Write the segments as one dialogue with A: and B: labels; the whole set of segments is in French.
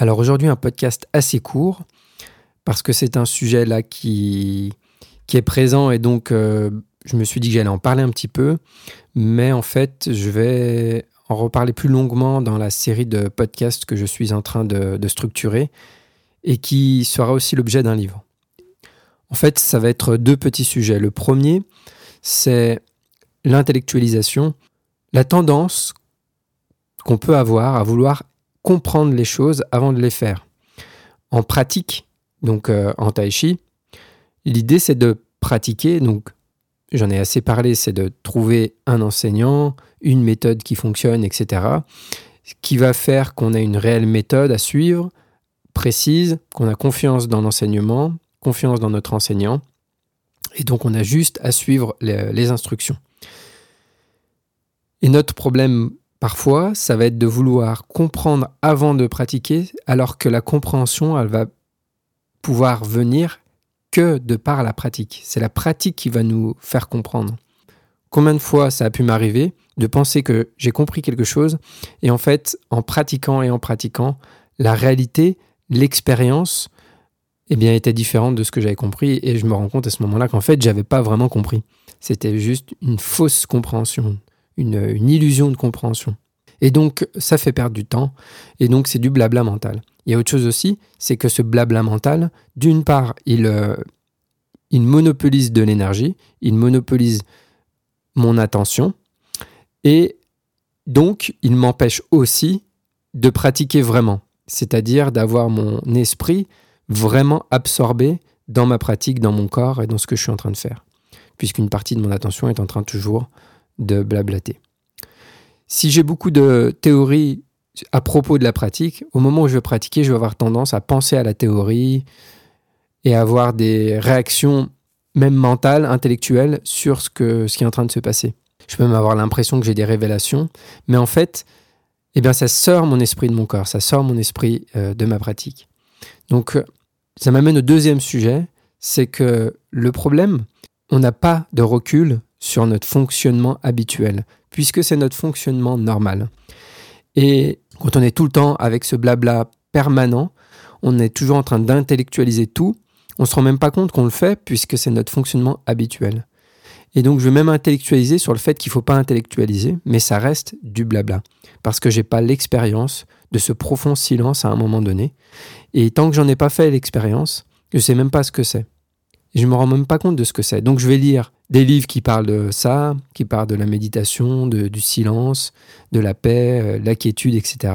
A: Alors aujourd'hui un podcast assez court parce que c'est un sujet là qui, est présent et donc euh, je me suis dit que j'allais en parler un petit peu. Mais en fait je vais en reparler plus longuement dans la série de podcasts que je suis en train de structurer et qui sera aussi l'objet d'un livre. En fait ça va être deux petits sujets. Le premier c'est l'intellectualisation, la tendance qu'on peut avoir à vouloir comprendre les choses avant de les faire. En pratique, donc euh, en tai chi, l'idée c'est de pratiquer, donc j'en ai assez parlé, c'est de trouver un enseignant, une méthode qui fonctionne, etc. Qui va faire qu'on a une réelle méthode à suivre, précise, qu'on a confiance dans l'enseignement, confiance dans notre enseignant, et donc on a juste à suivre les instructions. Et notre problème Parfois, ça va être de vouloir comprendre avant de pratiquer, alors que la compréhension, elle va pouvoir venir que de par la pratique. C'est la pratique qui va nous faire comprendre. Combien de fois ça a pu m'arriver de penser que j'ai compris quelque chose et en fait, en pratiquant et en pratiquant, la réalité, l'expérience, eh bien, était différente de ce que j'avais compris et je me rends compte à ce moment-là qu'en fait, j'avais pas vraiment compris. C'était juste une fausse compréhension, une, illusion de compréhension. Et donc, ça fait perdre du temps. Et donc, c'est du blabla mental. Il y a autre chose aussi, c'est que ce blabla mental, d'une part, il, euh, il monopolise de l'énergie, il monopolise mon attention, et donc, il m'empêche aussi de pratiquer vraiment, c'est-à-dire d'avoir mon esprit vraiment absorbé dans ma pratique, dans mon corps et dans ce que je suis en train de faire, puisqu'une partie de mon attention est en train toujours de blablater. Si j'ai beaucoup de théories à propos de la pratique, au moment où je vais pratiquer, je vais avoir tendance à penser à la théorie et avoir des réactions même mentales, intellectuelles sur ce, que, ce qui est en train de se passer. Je peux même avoir l'impression que j'ai des révélations, mais en fait, eh bien, ça sort mon esprit de mon corps, ça sort mon esprit euh, de ma pratique. Donc, euh, ça m'amène au deuxième sujet, c'est que le problème, on n'a pas de recul sur notre fonctionnement habituel, puisque c'est notre fonctionnement normal. Et quand on est tout le temps avec ce blabla permanent, on est toujours en train d'intellectualiser tout, on ne se rend même pas compte qu'on le fait, puisque c'est notre fonctionnement habituel. Et donc, je vais même intellectualiser sur le fait qu'il ne faut pas intellectualiser, mais ça reste du blabla. Parce que je n'ai pas l'expérience de ce profond silence à un moment donné. Et tant que j'en ai pas fait l'expérience, je sais même pas ce que c'est. Je me rends même pas compte de ce que c'est. Donc je vais lire des livres qui parlent de ça, qui parlent de la méditation, de, du silence, de la paix, euh, la quiétude, etc.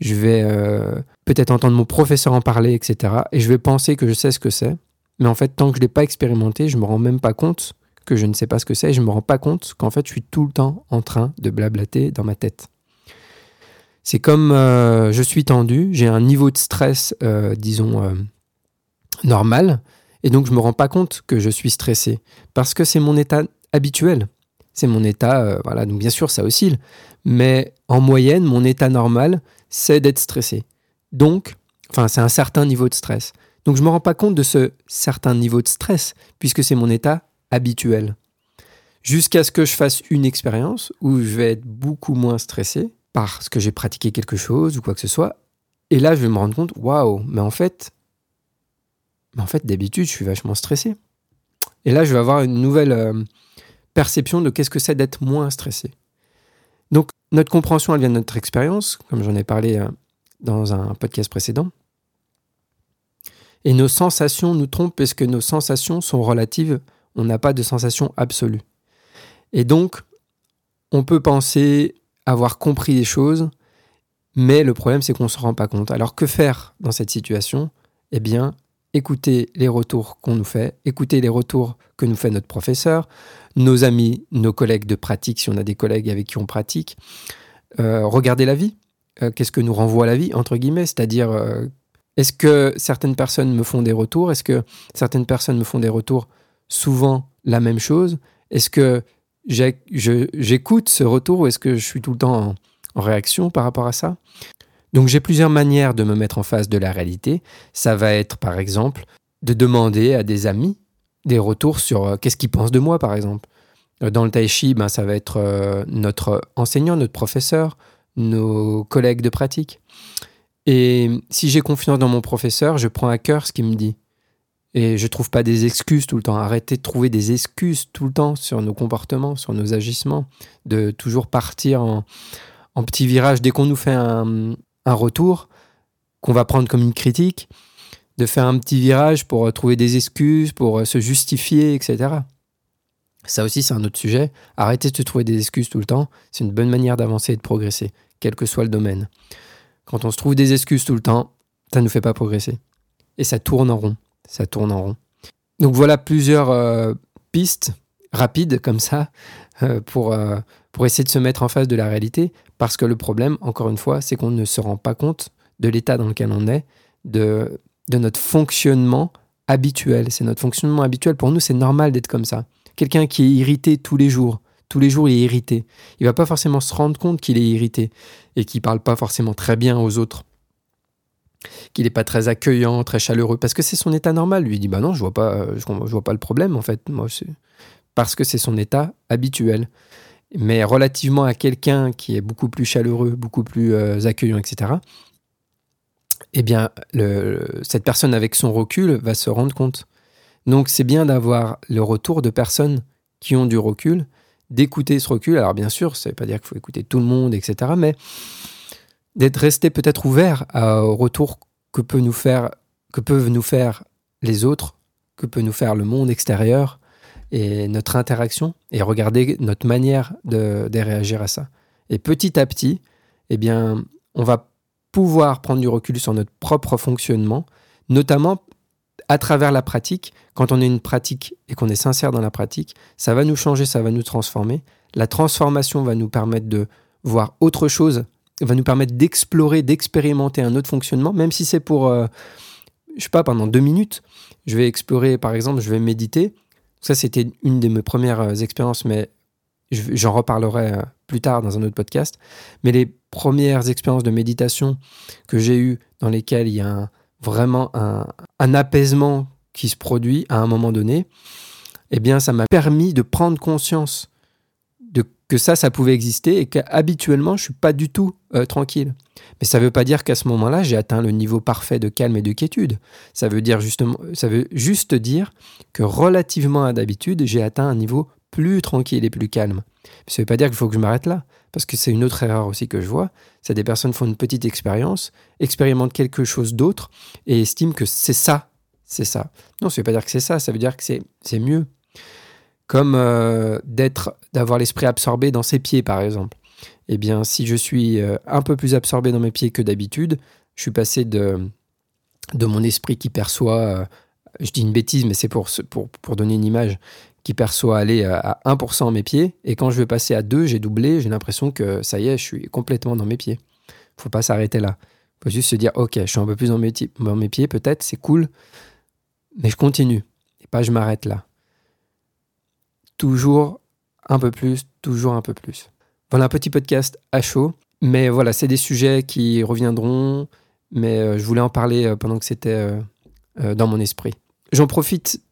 A: Je vais euh, peut-être entendre mon professeur en parler, etc. Et je vais penser que je sais ce que c'est. Mais en fait, tant que je ne l'ai pas expérimenté, je me rends même pas compte que je ne sais pas ce que c'est. Je me rends pas compte qu'en fait, je suis tout le temps en train de blablater dans ma tête. C'est comme euh, je suis tendu, j'ai un niveau de stress, disons, normal et donc, je me rends pas compte que je suis stressé parce que c'est mon état habituel. C'est mon état, euh, voilà, donc bien sûr, ça oscille. Mais en moyenne, mon état normal, c'est d'être stressé. Donc, enfin, c'est un certain niveau de stress. Donc, je me rends pas compte de ce certain niveau de stress puisque c'est mon état habituel. Jusqu'à ce que je fasse une expérience où je vais être beaucoup moins stressé parce que j'ai pratiqué quelque chose ou quoi que ce soit. Et là, je vais me rendre compte, waouh, mais en fait, mais en fait, d'habitude, je suis vachement stressé. Et là, je vais avoir une nouvelle euh, perception de qu'est-ce que c'est d'être moins stressé. Donc, notre compréhension, elle vient de notre expérience, comme j'en ai parlé euh, dans un podcast précédent. Et nos sensations nous trompent parce que nos sensations sont relatives. On n'a pas de sensation absolue. Et donc, on peut penser avoir compris des choses, mais le problème, c'est qu'on ne se rend pas compte. Alors, que faire dans cette situation? Eh bien, écouter les retours qu'on nous fait, écouter les retours que nous fait notre professeur, nos amis, nos collègues de pratique, si on a des collègues avec qui on pratique, euh, regarder la vie, qu'est-ce que nous renvoie la vie, entre guillemets, c'est-à-dire est-ce que certaines personnes me font des retours? Est-ce que certaines personnes me font des retours souvent la même chose? Est-ce que j'écoute ce retour ou est-ce que je suis tout le temps en, réaction par rapport à ça? Donc j'ai plusieurs manières de me mettre en face de la réalité. Ça va être par exemple de demander à des amis des retours sur euh, qu'est-ce qu'ils pensent de moi par exemple. Euh, dans le tai chi, ben, ça va être euh, notre enseignant, notre professeur, nos collègues de pratique. Et si j'ai confiance dans mon professeur, je prends à cœur ce qu'il me dit. Et je trouve pas des excuses tout le temps. Arrêtez de trouver des excuses tout le temps sur nos comportements, sur nos agissements, de toujours partir en, en petit virage dès qu'on nous fait un, un retour qu'on va prendre comme une critique, de faire un petit virage pour trouver des excuses, pour se justifier, etc. Ça aussi, c'est un autre sujet. Arrêtez de se trouver des excuses tout le temps. C'est une bonne manière d'avancer et de progresser, quel que soit le domaine. Quand on se trouve des excuses tout le temps, ça ne nous fait pas progresser. Et ça tourne en rond ça tourne en rond. Donc voilà plusieurs euh, pistes rapides comme ça euh, pour, euh, pour essayer de se mettre en face de la réalité, parce que le problème, encore une fois, c'est qu'on ne se rend pas compte de l'état dans lequel on est, de, de notre fonctionnement habituel. C'est notre fonctionnement habituel. Pour nous, c'est normal d'être comme ça. Quelqu'un qui est irrité tous les jours, tous les jours, il est irrité. Il va pas forcément se rendre compte qu'il est irrité et qu'il parle pas forcément très bien aux autres qu'il n'est pas très accueillant, très chaleureux, parce que c'est son état normal. Lui il dit bah non, je vois pas, je, vois pas le problème en fait. Moi, parce que c'est son état habituel. Mais relativement à quelqu'un qui est beaucoup plus chaleureux, beaucoup plus euh, accueillant, etc. Eh bien, cette personne avec son recul va se rendre compte. Donc, c'est bien d'avoir le retour de personnes qui ont du recul, d'écouter ce recul. Alors, bien sûr, ça ne veut pas dire qu'il faut écouter tout le monde, etc. Mais d'être resté peut-être ouvert au retour que, peut nous faire, que peuvent nous faire les autres, que peut nous faire le monde extérieur et notre interaction et regarder notre manière de, réagir à ça. Et petit à petit, eh bien, on va pouvoir prendre du recul sur notre propre fonctionnement, notamment à travers la pratique. Quand on a une pratique et qu'on est sincère dans la pratique, ça va nous changer, ça va nous transformer. La transformation va nous permettre de voir autre chose va nous permettre d'explorer, d'expérimenter un autre fonctionnement, même si c'est pour, euh, je sais pas, pendant deux minutes. Je vais explorer, par exemple, je vais méditer. Ça, c'était une de mes premières euh, expériences, mais j'en reparlerai euh, plus tard dans un autre podcast. Mais les premières expériences de méditation que j'ai eues, dans lesquelles il y a vraiment un, un apaisement qui se produit à un moment donné, eh bien, ça m'a permis de prendre conscience que ça, ça pouvait exister et qu'habituellement, je suis pas du tout euh, tranquille. Mais ça ne veut pas dire qu'à ce moment-là, j'ai atteint le niveau parfait de calme et de quiétude. Ça veut dire justement, ça veut juste dire que relativement à d'habitude, j'ai atteint un niveau plus tranquille et plus calme. Ça ne veut pas dire qu'il faut que je m'arrête là, parce que c'est une autre erreur aussi que je vois. C'est des personnes font une petite expérience, expérimentent quelque chose d'autre et estiment que c'est ça, c'est ça. Non, ça ne veut pas dire que c'est ça, ça veut dire que c'est mieux comme euh, d'être, d'avoir l'esprit absorbé dans ses pieds, par exemple. Eh bien, si je suis euh, un peu plus absorbé dans mes pieds que d'habitude, je suis passé de, de mon esprit qui perçoit, euh, je dis une bêtise, mais c'est pour, pour, pour, donner une image, qui perçoit aller à 1% mes pieds, et quand je vais passer à 2, j'ai doublé, j'ai l'impression que ça y est, je suis complètement dans mes pieds. Il faut pas s'arrêter là. Faut juste se dire, ok, je suis un peu plus dans mes, dans mes pieds, peut-être, c'est cool, mais je continue, et pas je m'arrête là toujours un peu plus, toujours un peu plus. Voilà un petit podcast à chaud, mais voilà, c'est des sujets qui reviendront, mais euh, je voulais en parler euh, pendant que c'était euh, dans mon esprit. J'en profite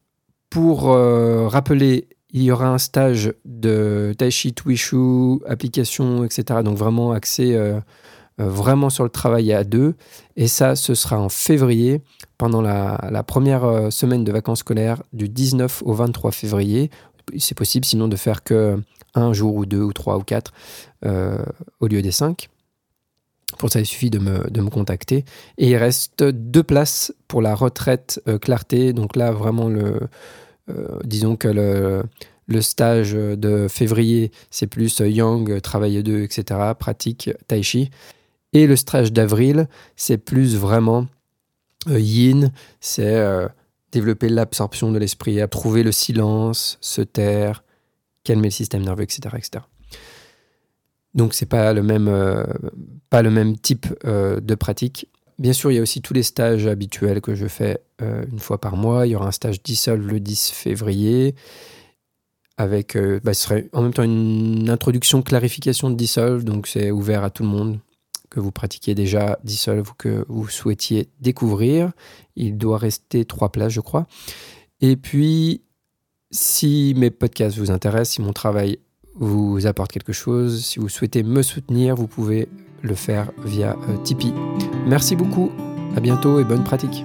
A: pour rappeler, il y aura un stage de Taichi Tuishu, application, etc. Donc vraiment axé vraiment sur le travail à deux. Et ça, ce sera en février, pendant la, la première semaine de vacances scolaires, du 19 au 23 février c'est possible sinon de faire que un jour ou deux ou trois ou quatre euh, au lieu des cinq. Pour ça, il suffit de me, de me, contacter. Et il reste deux places pour la retraite euh, clarté. Donc là, vraiment, le, euh, disons que le, le, stage de février, c'est plus Yang, travailler deux, etc., pratique tai chi. Et le stage d'avril, c'est plus vraiment yin, c'est développer l'absorption de l'esprit, à trouver le silence, se taire, calmer le système nerveux, etc. Donc c'est pas même, pas le même type de pratique. Bien sûr, il y a aussi tous les stages habituels que je fais une fois par mois. Il y aura un stage dissolve le 10 février avec, bah, ce serait en même temps une introduction, clarification de dissolve, donc c'est ouvert à tout le monde que vous pratiquiez déjà Dissolve ou que vous souhaitiez découvrir. Il doit rester trois places, je crois. Et puis, si mes podcasts vous intéressent, si mon travail vous apporte quelque chose, si vous souhaitez me soutenir, vous pouvez le faire via euh, Tipeee. Merci beaucoup, à bientôt et bonne pratique.